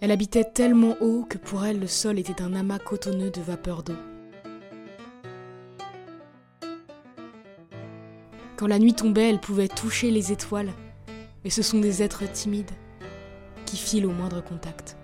Elle habitait tellement haut que pour elle le sol était un amas cotonneux de vapeur d'eau. Quand la nuit tombait, elle pouvait toucher les étoiles, et ce sont des êtres timides qui filent au moindre contact.